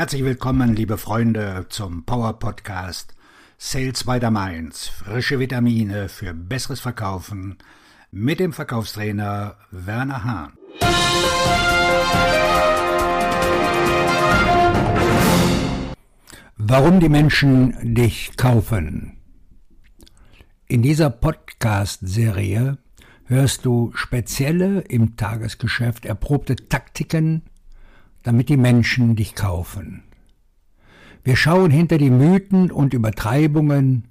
Herzlich willkommen, liebe Freunde, zum Power Podcast Sales by the Mainz. Frische Vitamine für besseres Verkaufen mit dem Verkaufstrainer Werner Hahn. Warum die Menschen dich kaufen. In dieser Podcast-Serie hörst du spezielle im Tagesgeschäft erprobte Taktiken, damit die Menschen dich kaufen. Wir schauen hinter die Mythen und Übertreibungen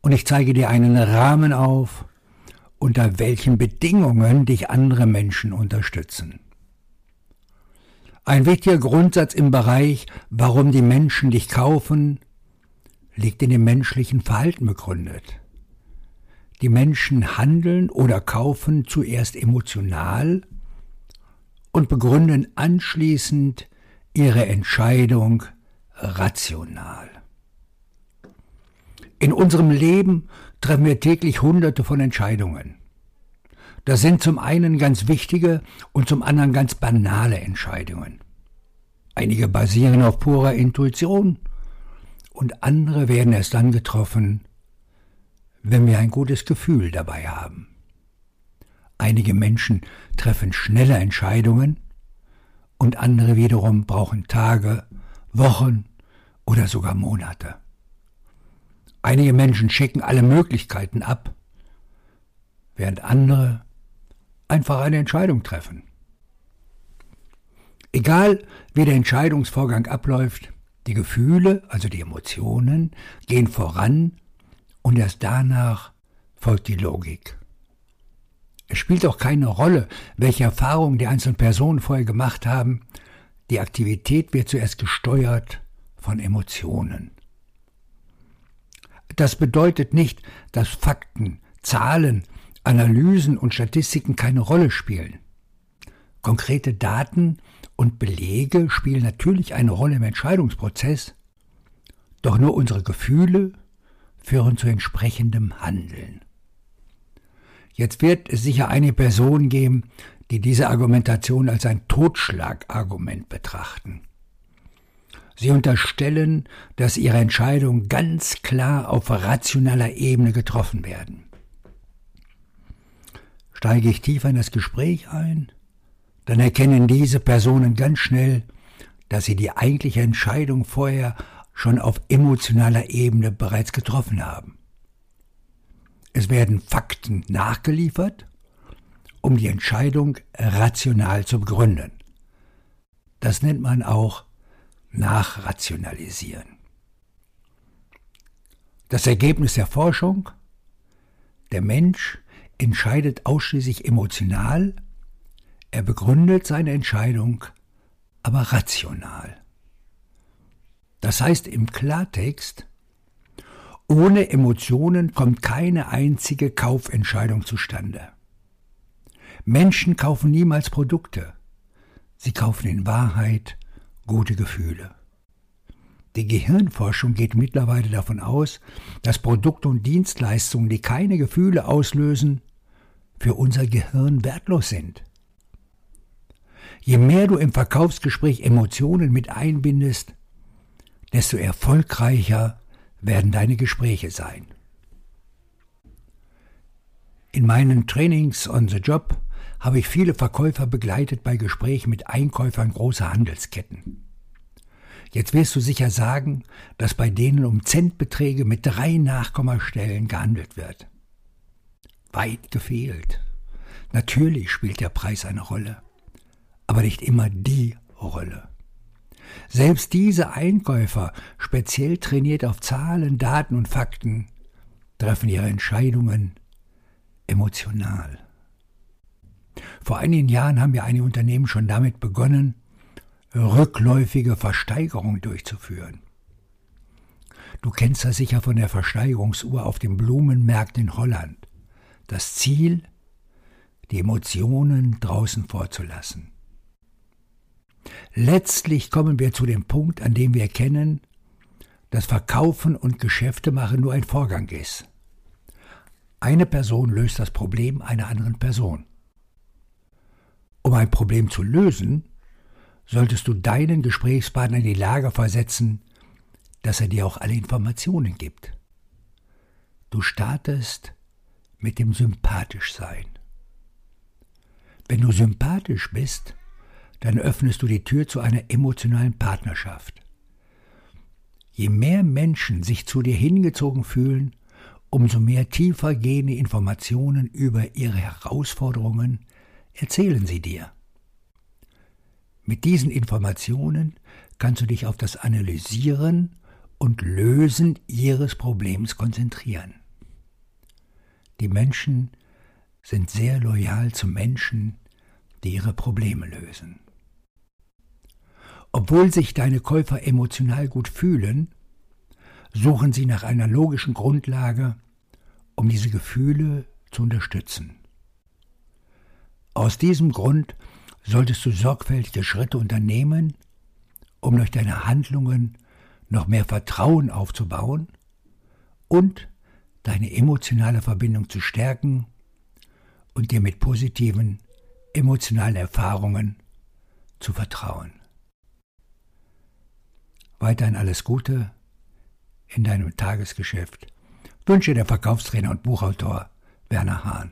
und ich zeige dir einen Rahmen auf, unter welchen Bedingungen dich andere Menschen unterstützen. Ein wichtiger Grundsatz im Bereich, warum die Menschen dich kaufen, liegt in dem menschlichen Verhalten begründet. Die Menschen handeln oder kaufen zuerst emotional und begründen anschließend ihre Entscheidung rational. In unserem Leben treffen wir täglich hunderte von Entscheidungen. Das sind zum einen ganz wichtige und zum anderen ganz banale Entscheidungen. Einige basieren auf purer Intuition und andere werden erst dann getroffen, wenn wir ein gutes Gefühl dabei haben. Einige Menschen treffen schnelle Entscheidungen und andere wiederum brauchen Tage, Wochen oder sogar Monate. Einige Menschen checken alle Möglichkeiten ab, während andere einfach eine Entscheidung treffen. Egal wie der Entscheidungsvorgang abläuft, die Gefühle, also die Emotionen, gehen voran und erst danach folgt die Logik. Es spielt auch keine Rolle, welche Erfahrungen die einzelnen Personen vorher gemacht haben. Die Aktivität wird zuerst gesteuert von Emotionen. Das bedeutet nicht, dass Fakten, Zahlen, Analysen und Statistiken keine Rolle spielen. Konkrete Daten und Belege spielen natürlich eine Rolle im Entscheidungsprozess, doch nur unsere Gefühle führen zu entsprechendem Handeln. Jetzt wird es sicher eine Person geben, die diese Argumentation als ein Totschlagargument betrachten. Sie unterstellen, dass ihre Entscheidungen ganz klar auf rationaler Ebene getroffen werden. Steige ich tiefer in das Gespräch ein, dann erkennen diese Personen ganz schnell, dass sie die eigentliche Entscheidung vorher schon auf emotionaler Ebene bereits getroffen haben. Es werden Fakten nachgeliefert, um die Entscheidung rational zu begründen. Das nennt man auch Nachrationalisieren. Das Ergebnis der Forschung? Der Mensch entscheidet ausschließlich emotional, er begründet seine Entscheidung aber rational. Das heißt im Klartext, ohne Emotionen kommt keine einzige Kaufentscheidung zustande. Menschen kaufen niemals Produkte. Sie kaufen in Wahrheit gute Gefühle. Die Gehirnforschung geht mittlerweile davon aus, dass Produkte und Dienstleistungen, die keine Gefühle auslösen, für unser Gehirn wertlos sind. Je mehr du im Verkaufsgespräch Emotionen mit einbindest, desto erfolgreicher werden deine Gespräche sein. In meinen Trainings on the Job habe ich viele Verkäufer begleitet bei Gesprächen mit Einkäufern großer Handelsketten. Jetzt wirst du sicher sagen, dass bei denen um Centbeträge mit drei Nachkommastellen gehandelt wird. Weit gefehlt. Natürlich spielt der Preis eine Rolle, aber nicht immer die Rolle. Selbst diese Einkäufer, speziell trainiert auf Zahlen, Daten und Fakten, treffen ihre Entscheidungen emotional. Vor einigen Jahren haben wir einige Unternehmen schon damit begonnen, rückläufige Versteigerungen durchzuführen. Du kennst das sicher von der Versteigerungsuhr auf den Blumenmärkten in Holland. Das Ziel, die Emotionen draußen vorzulassen. Letztlich kommen wir zu dem Punkt, an dem wir erkennen, dass Verkaufen und Geschäfte machen nur ein Vorgang ist. Eine Person löst das Problem einer anderen Person. Um ein Problem zu lösen, solltest du deinen Gesprächspartner in die Lage versetzen, dass er dir auch alle Informationen gibt. Du startest mit dem Sympathischsein. Wenn du sympathisch bist, dann öffnest du die Tür zu einer emotionalen Partnerschaft. Je mehr Menschen sich zu dir hingezogen fühlen, umso mehr tiefer gehende Informationen über ihre Herausforderungen erzählen sie dir. Mit diesen Informationen kannst du dich auf das Analysieren und Lösen ihres Problems konzentrieren. Die Menschen sind sehr loyal zu Menschen, die ihre Probleme lösen. Obwohl sich deine Käufer emotional gut fühlen, suchen sie nach einer logischen Grundlage, um diese Gefühle zu unterstützen. Aus diesem Grund solltest du sorgfältige Schritte unternehmen, um durch deine Handlungen noch mehr Vertrauen aufzubauen und deine emotionale Verbindung zu stärken und dir mit positiven emotionalen Erfahrungen zu vertrauen. Weiterhin alles Gute in deinem Tagesgeschäft. Wünsche der Verkaufstrainer und Buchautor Werner Hahn.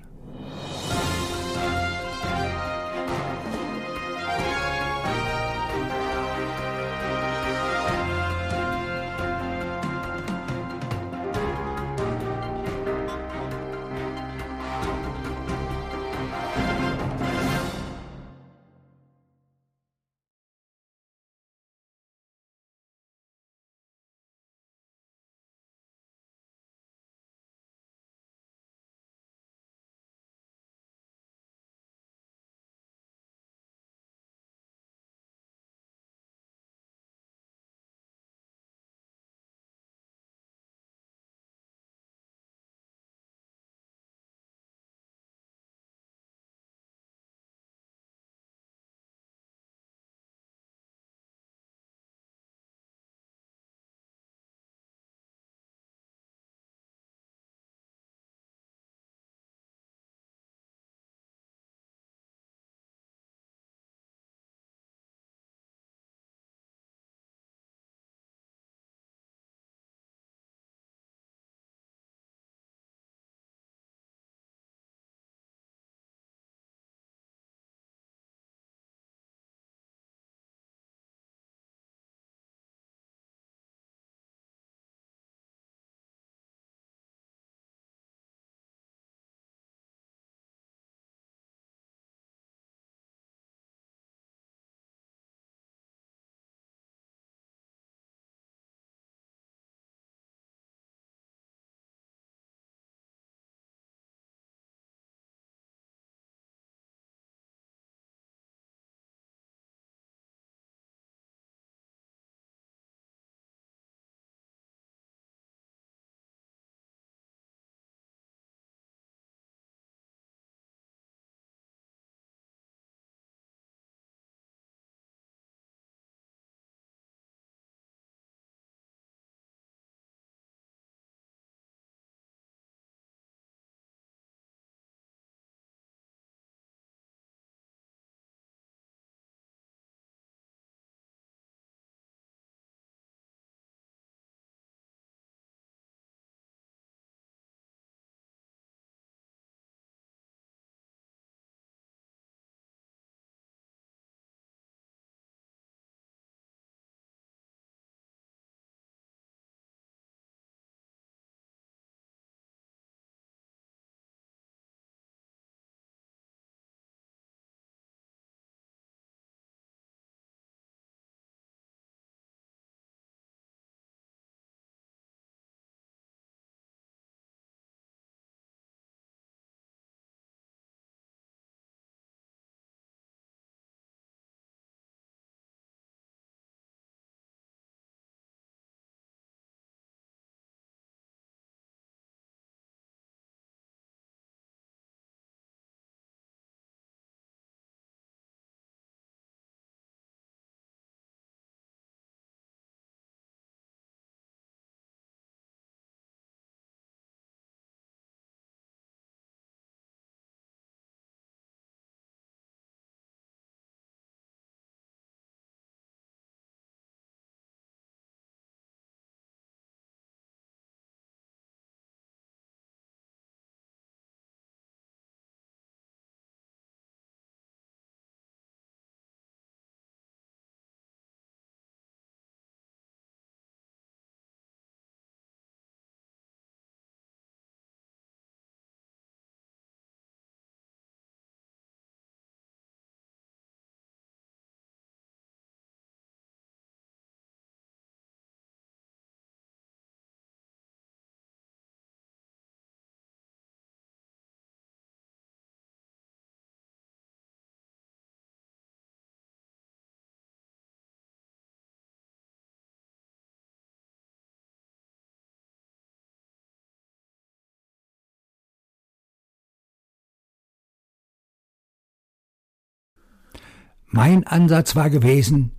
Mein Ansatz war gewesen,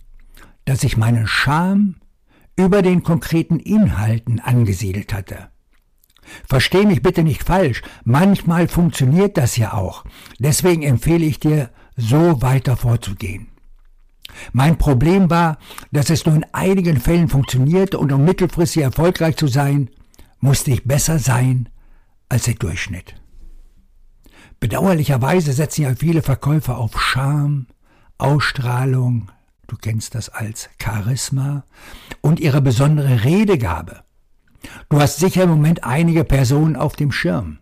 dass ich meinen Charme über den konkreten Inhalten angesiedelt hatte. Versteh mich bitte nicht falsch, manchmal funktioniert das ja auch. Deswegen empfehle ich dir, so weiter vorzugehen. Mein Problem war, dass es nur in einigen Fällen funktionierte und um mittelfristig erfolgreich zu sein, musste ich besser sein als der Durchschnitt. Bedauerlicherweise setzen ja viele Verkäufer auf Charme, Ausstrahlung, du kennst das als Charisma, und ihre besondere Redegabe. Du hast sicher im Moment einige Personen auf dem Schirm.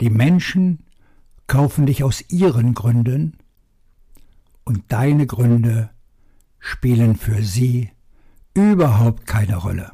Die Menschen kaufen dich aus ihren Gründen und deine Gründe spielen für sie überhaupt keine Rolle.